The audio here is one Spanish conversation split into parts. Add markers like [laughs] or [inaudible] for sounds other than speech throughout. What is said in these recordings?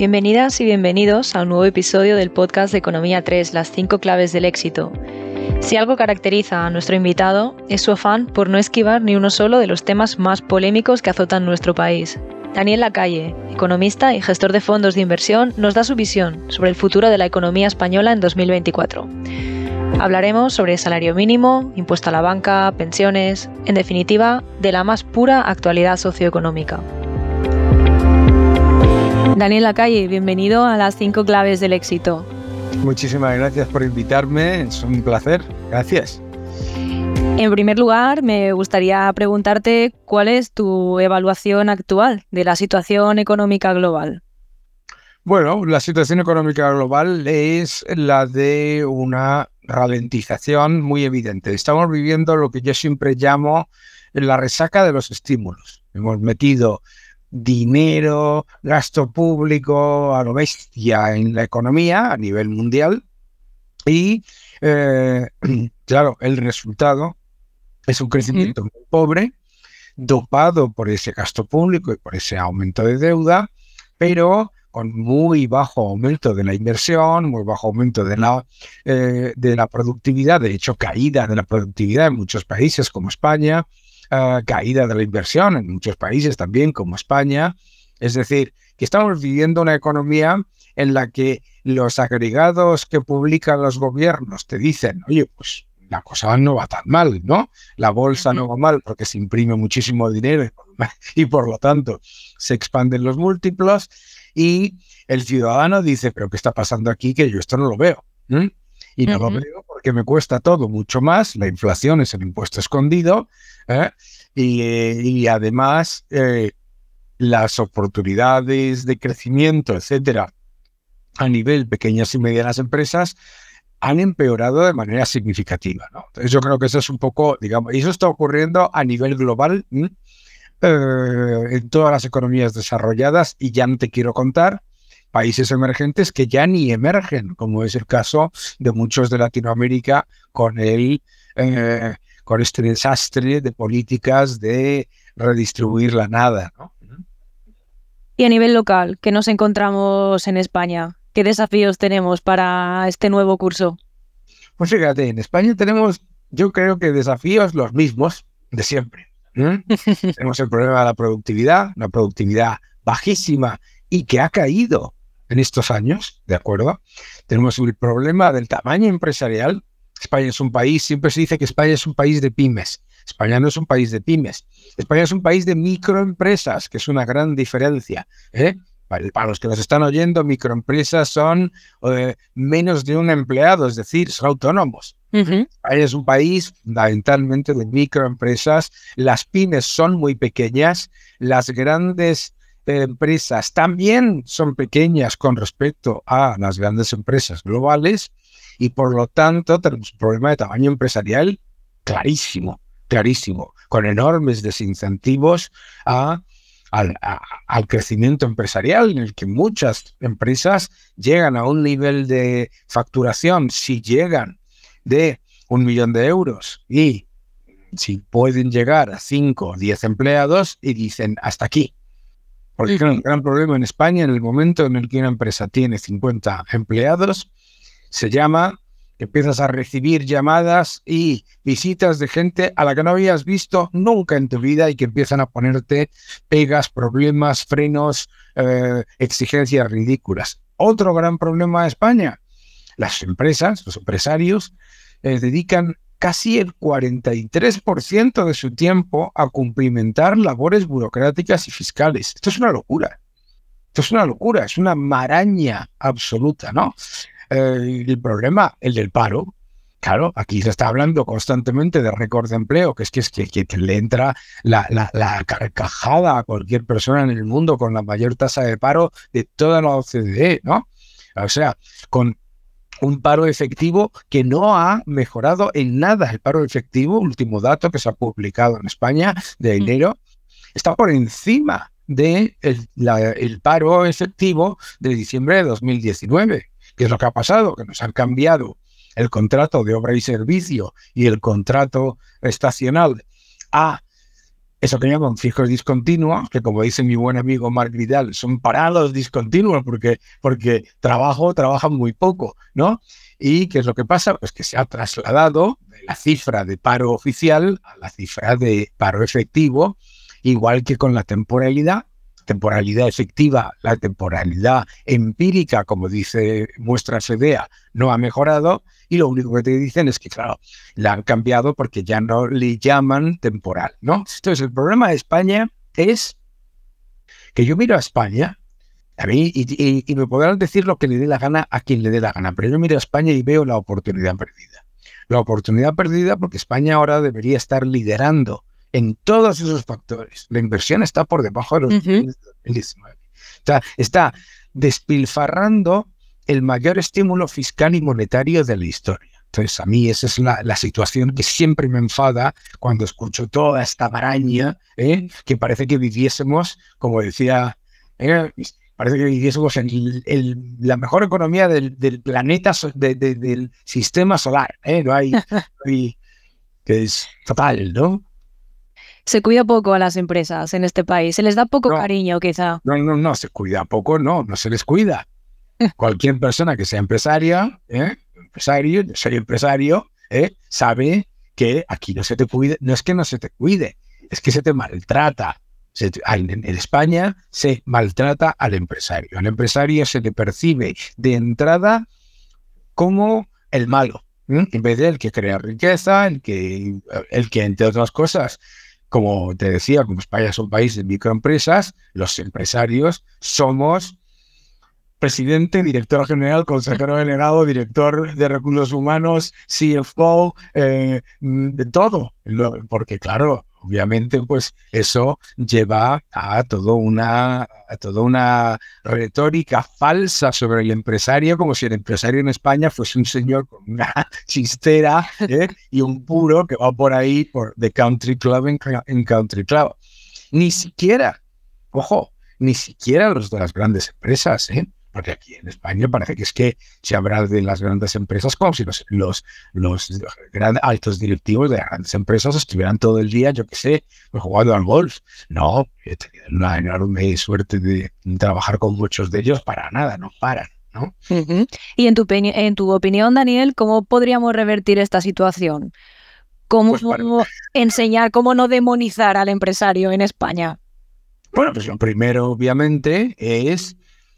Bienvenidas y bienvenidos a un nuevo episodio del podcast de Economía 3, las 5 claves del éxito. Si algo caracteriza a nuestro invitado es su afán por no esquivar ni uno solo de los temas más polémicos que azotan nuestro país. Daniel Lacalle, economista y gestor de fondos de inversión, nos da su visión sobre el futuro de la economía española en 2024. Hablaremos sobre salario mínimo, impuesto a la banca, pensiones, en definitiva, de la más pura actualidad socioeconómica. Daniel Lacalle, bienvenido a las 5 claves del éxito. Muchísimas gracias por invitarme, es un placer. Gracias. En primer lugar, me gustaría preguntarte cuál es tu evaluación actual de la situación económica global. Bueno, la situación económica global es la de una ralentización muy evidente. Estamos viviendo lo que yo siempre llamo la resaca de los estímulos. Hemos metido dinero, gasto público a lo bestia en la economía a nivel mundial. Y eh, [clears throat] claro, el resultado es un crecimiento muy pobre, dopado por ese gasto público y por ese aumento de deuda, pero con muy bajo aumento de la inversión, muy bajo aumento de la, eh, de la productividad, de hecho caída de la productividad en muchos países como España, Ah, caída de la inversión en muchos países también, como España. Es decir, que estamos viviendo una economía en la que los agregados que publican los gobiernos te dicen, oye, pues la cosa no va tan mal, ¿no? La bolsa no va mal porque se imprime muchísimo dinero [laughs] y por lo tanto se expanden los múltiplos y el ciudadano dice, pero ¿qué está pasando aquí? Que yo esto no lo veo. Y no lo veo porque me cuesta todo mucho más, la inflación es el impuesto escondido, ¿eh? y, además eh, las oportunidades de crecimiento, etcétera, a nivel pequeñas y medianas empresas han empeorado de manera significativa. yo creo que eso es un poco, digamos, y eso está ocurriendo a nivel global eh, en todas las economías desarrolladas y ya no te quiero contar países emergentes que ya ni emergen, como es el caso de muchos de Latinoamérica con el con este desastre de políticas de redistribuir la nada. Y a nivel local, ¿qué nos encontramos en España? ¿Qué desafíos tenemos para este nuevo curso? Pues fíjate, en España tenemos, yo creo que desafíos los mismos de siempre. [laughs] tenemos el problema de la productividad, una productividad bajísima y que ha caído en estos años, ¿de acuerdo? Tenemos el problema del tamaño empresarial, España es un país, siempre se dice que España es un país de pymes. España no es un país de pymes. España es un país de microempresas, que es una gran diferencia. ¿eh? Para, los que nos están oyendo, microempresas son eh, menos de un empleado, es decir, son autónomos. España es un país fundamentalmente de microempresas. Las pymes son muy pequeñas. Las grandes empresas también son pequeñas con respecto a las grandes empresas globales y por lo tanto tenemos un problema de tamaño empresarial clarísimo, clarísimo, con enormes desincentivos al, crecimiento empresarial, en el que muchas empresas llegan a un nivel de facturación, si llegan de un millón de euros y si pueden llegar a 5 o 10 empleados y dicen hasta aquí. Porque el gran problema en España, en el momento en el que una empresa tiene 50 empleados, se llama, empiezas a recibir llamadas y visitas de gente a la que no habías visto nunca en tu vida y que empiezan a ponerte pegas, problemas, frenos, eh, exigencias ridículas. Otro gran problema de España, las empresas, los empresarios, eh, dedican casi el 43% de su tiempo a cumplimentar labores burocráticas y fiscales. Esto es una locura. Esto es una locura, es una maraña absoluta, ¿no? Eh, el problema, el del paro, Claro, aquí se está hablando constantemente de récord de empleo, que es que, es que, le entra la, la, carcajada a cualquier persona en el mundo con la mayor tasa de paro de toda la OCDE, ¿no? O sea, con un paro efectivo que no ha mejorado en nada. El paro efectivo, último dato que se ha publicado en España de enero, está por encima del de el paro efectivo de diciembre de 2019. ¿Qué es lo que ha pasado? Que nos han cambiado el contrato de obra y servicio y el contrato estacional a eso que llaman fijos discontinuos, que como dice mi buen amigo Mark Vidal, son parados discontinuos porque, porque trabajo, trabajan muy poco, ¿no? ¿Y qué es lo que pasa? Pues que se ha trasladado de la cifra de paro oficial a la cifra de paro efectivo, igual que con la temporalidad, temporalidad efectiva, la temporalidad empírica, como dice muestra SEDEA, no ha mejorado y lo único que te dicen es que, claro, la han cambiado porque ya no le llaman temporal, ¿no? Entonces, el problema de España es que yo miro a España, a mí, y, y me podrán decir lo que le dé la gana a quien le dé la gana, pero yo miro a España y veo la oportunidad perdida. La oportunidad perdida porque España ahora debería estar liderando en todos esos factores. La inversión está por debajo de los uh está despilfarrando el mayor estímulo fiscal y monetario de la historia. Entonces, a mí esa es la, situación que siempre me enfada cuando escucho toda esta maraña, ¿eh? que parece que viviésemos, como decía, ¿eh? parece que viviésemos en la mejor economía del, planeta, del sistema solar. ¿eh? No hay, [laughs] que es total, ¿no? se cuida poco a las empresas en este país. Se les da poco cariño, quizá. No, no, no, se cuida poco, no, no se les cuida. Cualquier persona que sea empresaria, ¿eh? empresario, yo soy empresario, ¿eh? sabe que aquí no se te cuide, no es que no se te cuide, es que se te maltrata. en, España se maltrata al empresario. Al empresario se le percibe de entrada como el malo, en vez de que crea riqueza, el que, el que entre otras cosas como te decía, como España es un país de microempresas, los empresarios somos presidente, director general, consejero delegado, director de recursos humanos, CFO, eh, de todo. Porque claro, obviamente, pues eso lleva a, todo una, a toda una retórica falsa sobre el empresario, como si el empresario en España fuese un señor con una [laughs] chistera ¿eh? y un puro que va por ahí por The Country Club en Country Club. Ni siquiera, ojo, ni siquiera los de las grandes empresas, ¿eh? Porque aquí en España parece que es que se habla de las grandes empresas como si los, los, los altos directivos de las grandes empresas estuvieran todo el día, yo qué sé, pues jugando al golf. No, he tenido una enorme suerte de trabajar con muchos de ellos para nada, no paran. ¿no? Y en tu, en tu opinión, Daniel, ¿cómo podríamos revertir esta situación? ¿Cómo pues enseñar, cómo no demonizar al empresario en España? Bueno, pues lo primero, obviamente, es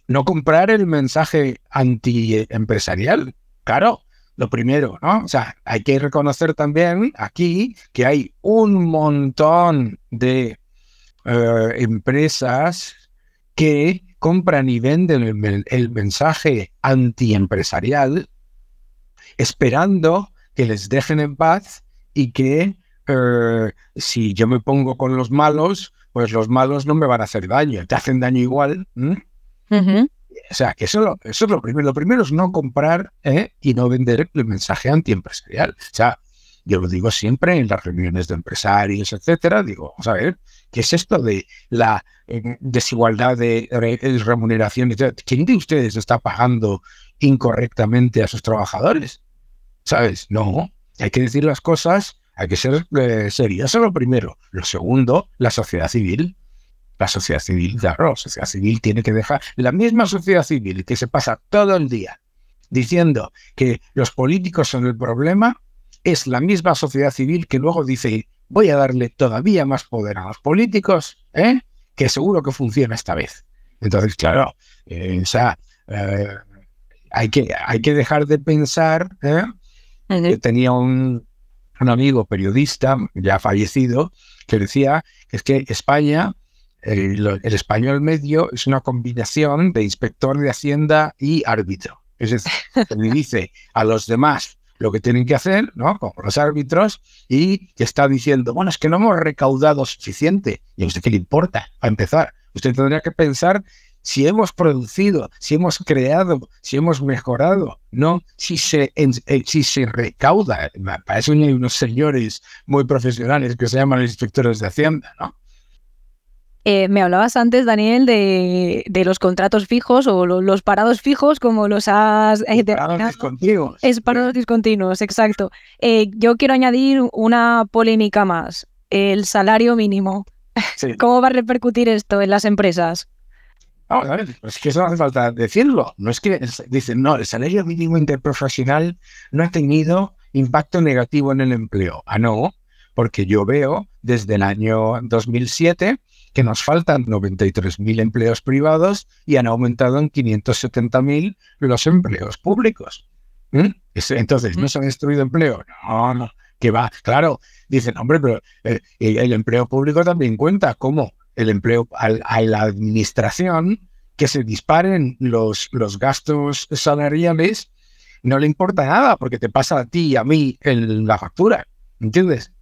no comprar el mensaje anti-empresarial. Claro, lo primero, ¿no? O sea, hay que reconocer también aquí que hay un montón de eh, empresas que compran y venden el, el mensaje antiempresarial esperando que les dejen en paz y que eh, si yo me pongo con los malos, pues los malos no me van a hacer daño, te hacen daño igual. O sea, que eso, eso, es lo primero. Lo primero es no comprar ¿eh? y no vender el mensaje antiempresarial. O sea, yo lo digo siempre en las reuniones de empresarios, etcétera. Digo, vamos a ver, ¿qué es esto de la eh, desigualdad de, remuneración? ¿Quién de ustedes está pagando incorrectamente a sus trabajadores? ¿Sabes? No, hay que decir las cosas, hay que ser eh. Eso es lo primero. Lo segundo, la sociedad civil la sociedad civil, claro, la sociedad civil tiene que dejar, la misma sociedad civil que se pasa todo el día diciendo que los políticos son el problema, es la misma sociedad civil que luego dice, voy a darle todavía más poder a los políticos, ¿eh? que seguro que funciona esta vez. Entonces, claro, eh, o sea, eh, hay, que, hay que dejar de pensar. Yo tenía un, un amigo periodista ya fallecido que decía que es que España el, español medio es una combinación de inspector de Hacienda y árbitro. Es decir, [laughs] le dice a los demás lo que tienen que hacer, ¿no? Como los árbitros, y que está diciendo, bueno, es que no hemos recaudado suficiente. ¿Y a usted qué le importa? A empezar, usted tendría que pensar si hemos producido, si hemos creado, si hemos mejorado, no si se, eh, si se recauda. Para eso hay unos señores muy profesionales que se llaman inspectores de Hacienda, ¿no? Eh, me hablabas antes, Daniel, de, los contratos fijos o los parados fijos, como los has... Eh, parados discontinuos. Es parados discontinuos, exacto. Eh, yo quiero añadir una polémica más, el salario mínimo. [laughs] ¿Cómo va a repercutir esto en las empresas? Vamos a ver, es que eso no hace falta decirlo. No es que dicen, no, el salario mínimo interprofesional no ha tenido impacto negativo en el empleo. Ah, no, porque yo veo desde el año 2007 que nos faltan 93.000 empleos privados y han aumentado en 570.000 los empleos públicos. ¿Mm? Entonces, ¿no se ha destruido empleo? No, no, que va. Claro, dicen, hombre, pero eh, el, empleo público también cuenta. ¿Cómo? El empleo a, la administración, que se disparen los, los gastos salariales, no le importa nada porque te pasa a ti y a mí en la factura. ¿Entiendes?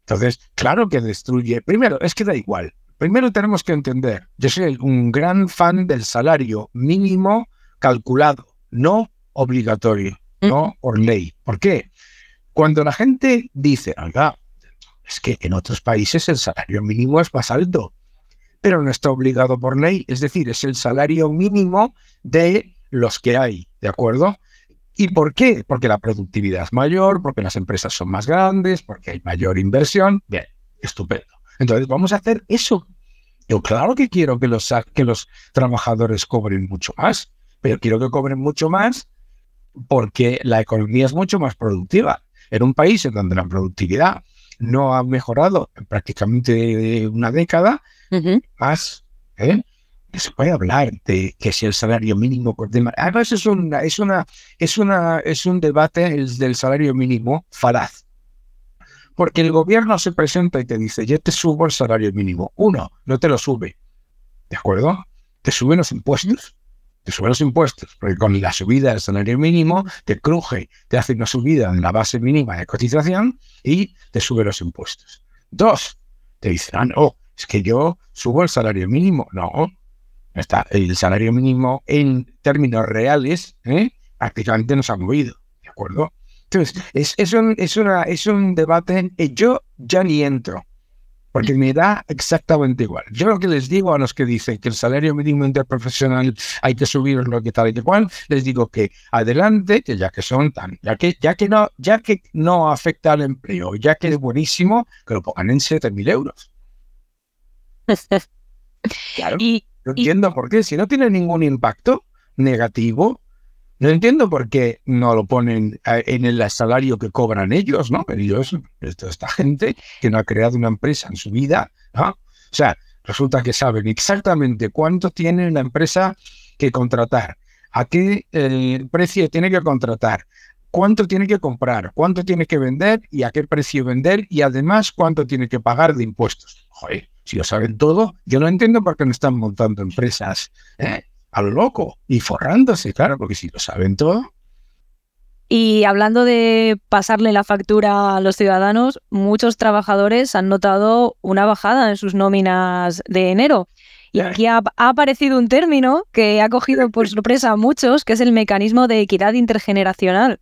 Entonces, claro que destruye. Primero, es que da igual. Primero tenemos que entender, yo soy un gran fan del salario mínimo calculado, no obligatorio, mm. no por ley. ¿Por qué? Cuando la gente dice, oiga, es que en otros países el salario mínimo es más alto, pero no está obligado por ley, es decir, es el salario mínimo de los que hay, ¿de acuerdo? ¿Y por qué? Porque la productividad es mayor, porque las empresas son más grandes, porque hay mayor inversión. Bien, estupendo. Entonces, vamos a hacer eso. Yo claro que quiero que los, que los trabajadores cobren mucho más, pero quiero que cobren mucho más porque la economía es mucho más productiva. En un país en donde la productividad no ha mejorado en prácticamente una década, más, ¿eh? se puede hablar de que si el salario mínimo por Además es una, es una, es una, es un debate el del salario mínimo falaz. Porque el gobierno se presenta y te dice, yo te subo el salario mínimo. Uno, no te lo sube. ¿De acuerdo? Te suben los impuestos. Te suben los impuestos, porque con la subida del salario mínimo te cruje, te hace una subida en la base mínima de cotización y te sube los impuestos. Dos, te dicen, ah, no, es que yo subo el salario mínimo. No, Está, el salario mínimo en términos reales ¿eh? prácticamente no se ha movido, ¿de acuerdo? Entonces, es, es, un, es, una, es un debate que yo ya ni entro, porque me da exactamente igual. Yo lo que les digo a los que dicen que el salario mínimo interprofesional hay que subirlo, que tal y que cual, les digo que adelante, que ya que son tan, ya que, ya que no, ya que no afecta al empleo, ya que es buenísimo, que lo pongan en 7.000 euros. [laughs] Claro. Y, no entiendo por qué. Si no tiene ningún impacto negativo, no entiendo por qué no lo ponen en el salario que cobran ellos, ¿no? Ellos, esta gente que no ha creado una empresa en su vida, ¿no? O sea, resulta que saben exactamente cuánto tiene la empresa que contratar, a qué eh, precio tiene que contratar, cuánto tiene que comprar, cuánto tiene que vender y a qué precio vender y además cuánto tiene que pagar de impuestos. Joder, si lo saben todo, yo no entiendo por qué no están montando empresas ¿eh? A lo loco y forrándose, claro, porque si lo saben todo. Y hablando de pasarle la factura a los ciudadanos, muchos trabajadores han notado una bajada en sus nóminas de enero. Y aquí ha, aparecido un término que ha cogido por [laughs] sorpresa a muchos, que es el mecanismo de equidad intergeneracional.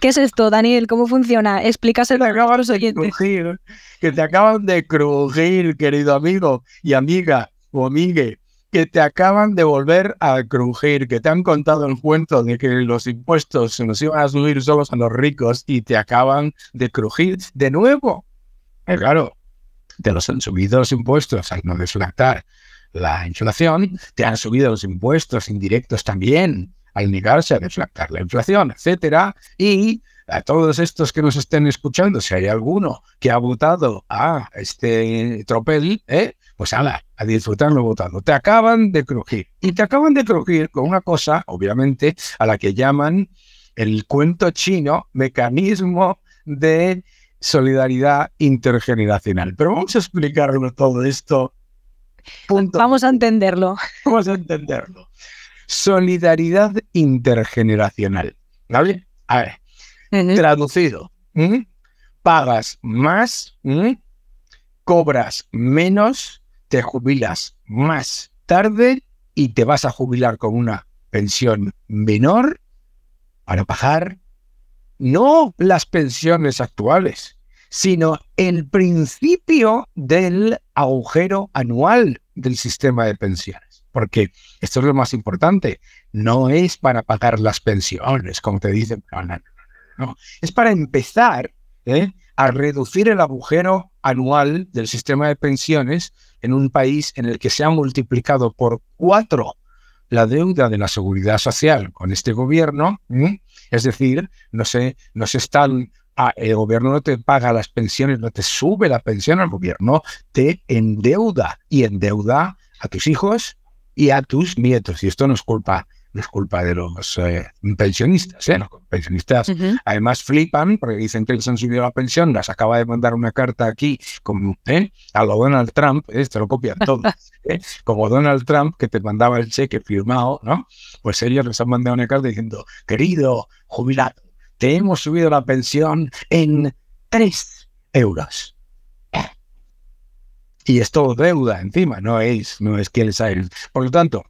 ¿Qué es esto, Daniel? ¿Cómo funciona? Explícaselo a los oyentes. que te acaban de crujir, querido amigo y amiga o amigue, que te acaban de volver a crujir, que te han contado el cuento de que los impuestos se nos iban a subir solos a los ricos y te acaban de crujir de nuevo. Eh, claro, te los han subido los impuestos al no deflactar la inflación, te han subido los impuestos indirectos también al negarse a deflactar la inflación, etcétera, y a todos estos que nos estén escuchando, si hay alguno que ha votado a este tropel, ¿eh? pues ala, a disfrutarlo votando. Te acaban de crujir. Y te acaban de crujir con una cosa, obviamente, a la que llaman el cuento chino mecanismo de solidaridad intergeneracional. Pero vamos a explicarlo todo esto. Vamos a entenderlo. Vamos a entenderlo. Solidaridad intergeneracional. ¿Vale? A ver, traducido. Pagas más, cobras menos, te jubilas más tarde y te vas a jubilar con una pensión menor para pagar no las pensiones actuales, sino el principio del agujero anual del sistema de pensiones. Porque esto es lo más importante, no es para pagar las pensiones, como te dicen, no, no, no, es para empezar ¿eh? a reducir el agujero anual del sistema de pensiones en un país en el que se ha multiplicado por cuatro la deuda de la seguridad social con este gobierno. Es decir, no se, no se están Ah, el gobierno no te paga las pensiones, no te sube la pensión al gobierno, te endeuda y endeuda a tus hijos y a tus nietos. Y esto no es culpa, no es culpa de los eh, pensionistas. ¿eh? Los pensionistas además flipan porque dicen que les han subido la pensión. Las acaba de mandar una carta aquí como, ¿eh? a lo Donald Trump, ¿eh? te lo copian todo. [laughs] ¿eh? Como Donald Trump que te mandaba el cheque firmado, ¿no? Pues ellos les han mandado una carta diciendo, querido jubilado, te hemos subido la pensión en 3 euros. Y es todo deuda encima, no es, no es que les. Por lo tanto,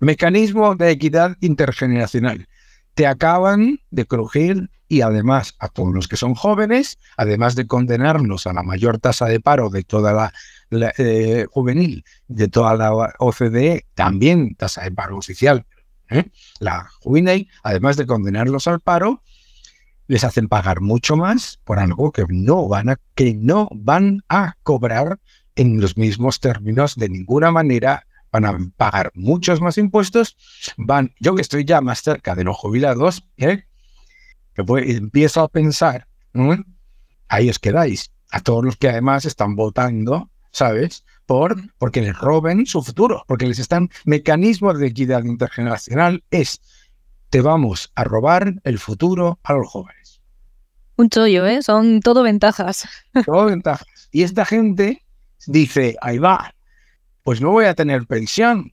mecanismo de equidad intergeneracional. Te acaban de crujir y además a todos los que son jóvenes, además de condenarnos a la mayor tasa de paro de toda la, eh, juvenil, de toda la OCDE, también tasa de paro oficial, ¿eh? la juvenil, además de condenarlos al paro, les hacen pagar mucho más por algo que no van a, que no van a cobrar en los mismos términos de ninguna manera, van a pagar muchos más impuestos, van, yo que estoy ya más cerca de los jubilados, ¿eh? empiezo a pensar, ahí os quedáis, a todos los que además están votando, ¿sabes? Por, porque les roben su futuro, porque les están, mecanismos de equidad intergeneracional es, te vamos a robar el futuro a los jóvenes. Un chollo, ¿eh? Son todo ventajas. Todo ventajas. Y esta gente dice, ahí va, pues no voy a tener pensión.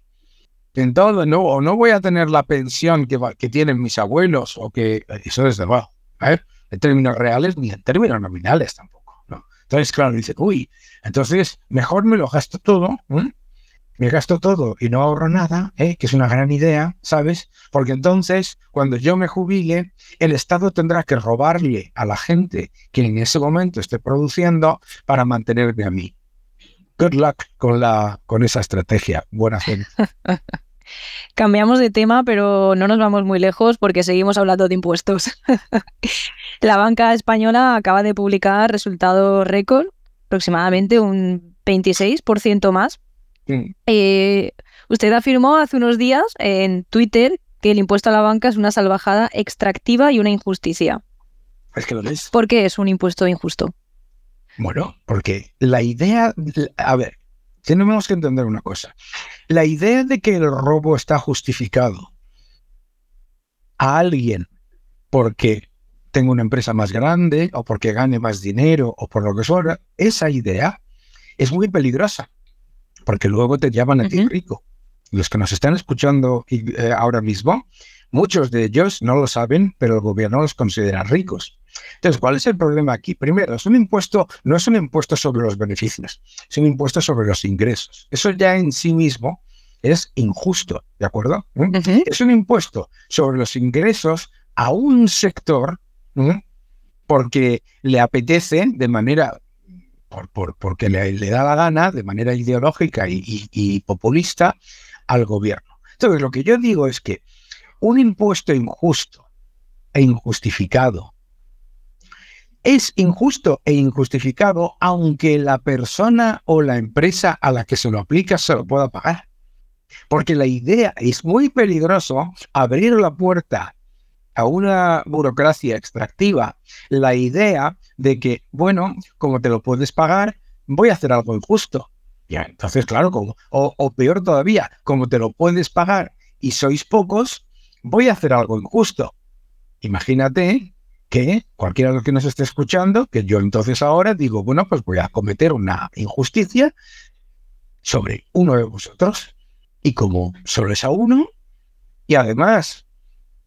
En todo, no, o no voy a tener la pensión que, que tienen mis abuelos, o que eso desde luego, ¿eh? en términos reales ni en términos nominales tampoco. Entonces, claro, dice, uy, entonces mejor me lo gasto todo, ¿eh? me gasto todo y no ahorro nada, ¿eh? que es una gran idea, ¿sabes? Porque entonces, cuando yo me jubile, el Estado tendrá que robarle a la gente que en ese momento esté produciendo para mantenerme a mí. Good luck con, la, con esa estrategia. Buena gente. [laughs] Cambiamos de tema, pero no nos vamos muy lejos porque seguimos hablando de impuestos. [laughs] la banca española acaba de publicar resultados récord, aproximadamente un 26% más eh, usted afirmó hace unos días en Twitter que el impuesto a la banca es una salvajada extractiva y una injusticia. Es que lo es. ¿Por qué es un impuesto injusto? Bueno, porque la idea, a ver, tenemos que entender una cosa. La idea de que el robo está justificado a alguien porque tengo una empresa más grande o porque gane más dinero o por lo que sea, esa idea es muy peligrosa porque luego te llaman a ti rico. Los que nos están escuchando eh, ahora mismo, muchos de ellos no lo saben, pero el gobierno los considera ricos. Entonces, ¿cuál es el problema aquí? Primero, es un impuesto, no es un impuesto sobre los beneficios, es un impuesto sobre los ingresos. Eso ya en sí mismo es injusto, ¿de acuerdo? ¿Mm? Es un impuesto sobre los ingresos a un sector ¿Mm? porque le apetece de manera por, porque le, da la gana de manera ideológica y, populista al gobierno. Entonces, lo que yo digo es que un impuesto injusto e injustificado es injusto e injustificado aunque la persona o la empresa a la que se lo aplica se lo pueda pagar. Porque la idea es muy peligroso abrir la puerta a una burocracia extractiva la idea de que, bueno, como te lo puedes pagar, voy a hacer algo injusto. Ya, entonces, claro, como, o, peor todavía, como te lo puedes pagar y sois pocos, voy a hacer algo injusto. Imagínate que cualquiera de los que nos esté escuchando, que yo entonces ahora digo, bueno, pues voy a cometer una injusticia sobre uno de vosotros. Y como solo es a uno, y además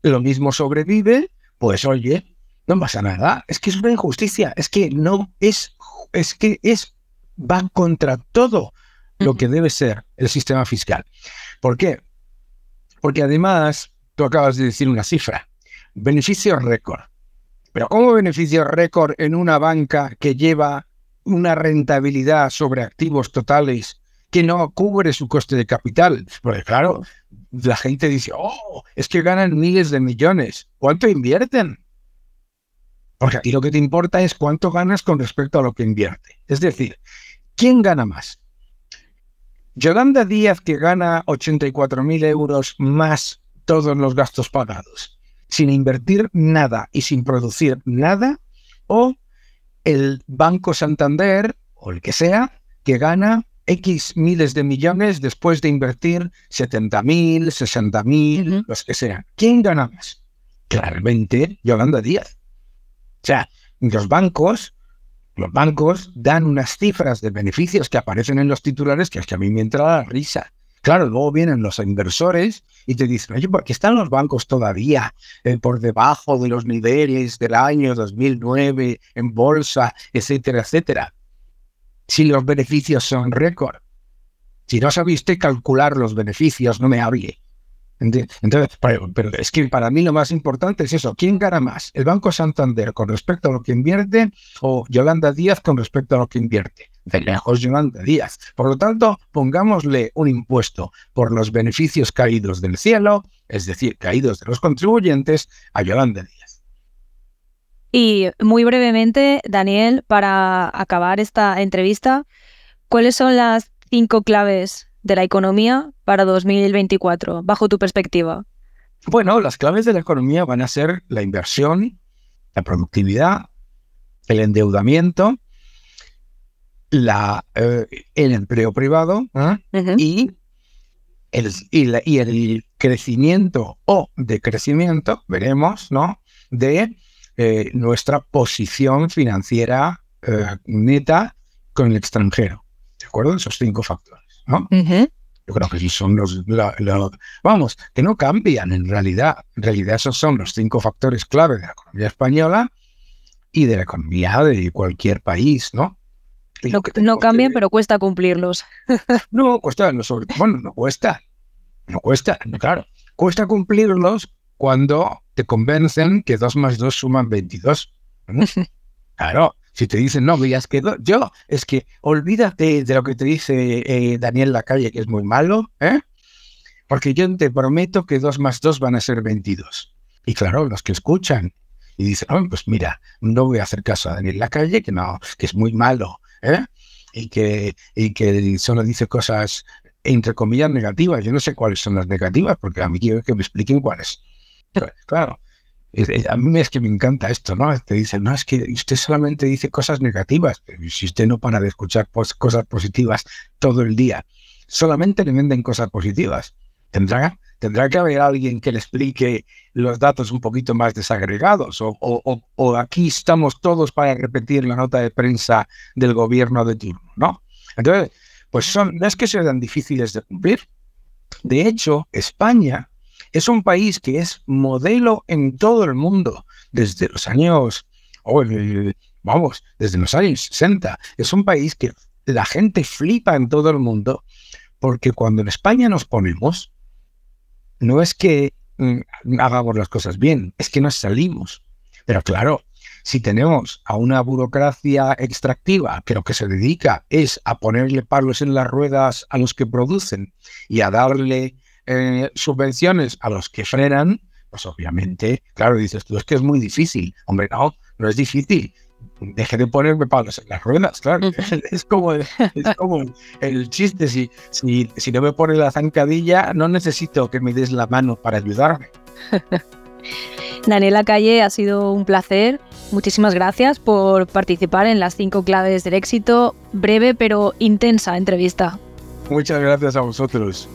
lo mismo sobrevive, pues oye, no pasa nada. Es que es una injusticia, es que no es, es que es, va contra todo lo que debe ser el sistema fiscal. ¿Por qué? Porque además, tú acabas de decir una cifra, beneficio récord. Pero ¿cómo beneficio récord en una banca que lleva una rentabilidad sobre activos totales que no cubre su coste de capital? Porque claro, la gente dice, oh, es que ganan miles de millones. ¿Cuánto invierten? Porque aquí lo que te importa es cuánto ganas con respecto a lo que invierte. Es decir, ¿quién gana más? Yolanda Díaz, que gana 84.000 euros más todos los gastos pagados, sin invertir nada y sin producir nada, o el Banco Santander, o el que sea, que gana X miles de millones después de invertir 70.000, 60.000, los que sean. ¿Quién gana más? Claramente Yolanda Díaz. O sea, los bancos, los bancos dan unas cifras de beneficios que aparecen en los titulares que es que a mí me entra la risa. Claro, luego vienen los inversores y te dicen, oye, ¿por qué están los bancos todavía eh, por debajo de los niveles del año 2009 en bolsa, etcétera, etcétera? Si los beneficios son récord. Si no sabiste calcular los beneficios, no me hable. Entonces, pero es que para mí lo más importante es eso. ¿Quién gana más? ¿El Banco Santander con respecto a lo que invierte o Yolanda Díaz con respecto a lo que invierte? De lejos Yolanda Díaz. Por lo tanto, pongámosle un impuesto por los beneficios caídos del cielo, es decir, caídos de los contribuyentes, a Yolanda Díaz. Y muy brevemente, Daniel, para acabar esta entrevista, ¿cuáles son las cinco claves de la economía para 2024, bajo tu perspectiva? Bueno, las claves de la economía van a ser la inversión, la productividad, el endeudamiento, la, eh, el empleo privado ¿eh? y, el, y, el crecimiento o decrecimiento, veremos, ¿no? De eh, nuestra posición financiera neta con el extranjero. ¿De acuerdo? Esos cinco factores. Yo creo que sí son los, vamos, que no cambian en realidad. En realidad esos son los cinco factores clave de la economía española y de la economía de cualquier país, ¿no? No, cambian, pero cuesta cumplirlos. [laughs] no, cuesta, no bueno, no cuesta, no cuesta, claro, cuesta cumplirlos cuando te convencen que 2 más 2 suman 22. [laughs] Claro, si te dicen, no, veas que yo, es que olvídate de lo que te dice eh, Daniel Lacalle, que es muy malo, ¿eh? Porque yo te prometo que 2 más 2 van a ser 22. Y claro, los que escuchan y dicen, pues mira, no voy a hacer caso a Daniel Lacalle, que no, que es muy malo, ¿eh? Y que, y que solo dice cosas, entre comillas, negativas. Yo no sé cuáles son las negativas, porque a mí quiero que me expliquen cuáles. Claro, a mí es que me encanta esto, ¿no? Te dicen, no, es que usted solamente dice cosas negativas, pero si usted no para de escuchar cosas positivas todo el día, solamente le venden cosas positivas. Tendrá, tendrá que haber alguien que le explique los datos un poquito más desagregados, o, o, aquí estamos todos para repetir la nota de prensa del gobierno de turno, ¿no? Entonces, pues son, no es que sean difíciles de cumplir. De hecho, España es un país que es modelo en todo el mundo desde los años, oh, vamos, desde los años 60. Es un país que la gente flipa en todo el mundo porque cuando en España nos ponemos, no es que mm, hagamos las cosas bien, es que nos salimos. Pero claro, si tenemos a una burocracia extractiva que lo que se dedica es a ponerle palos en las ruedas a los que producen y a darle eh, subvenciones a los que frenan, pues obviamente, claro, dices tú, es que es muy difícil. Hombre, no, no es difícil. Deje de ponerme palos en las ruedas, claro. [laughs] Es como, es como el chiste, si, si, si no me pone la zancadilla, no necesito que me des la mano para ayudarme. [laughs] Daniela Calle, ha sido un placer. Muchísimas gracias por participar en las cinco claves del éxito. Breve pero intensa entrevista. Muchas gracias a vosotros.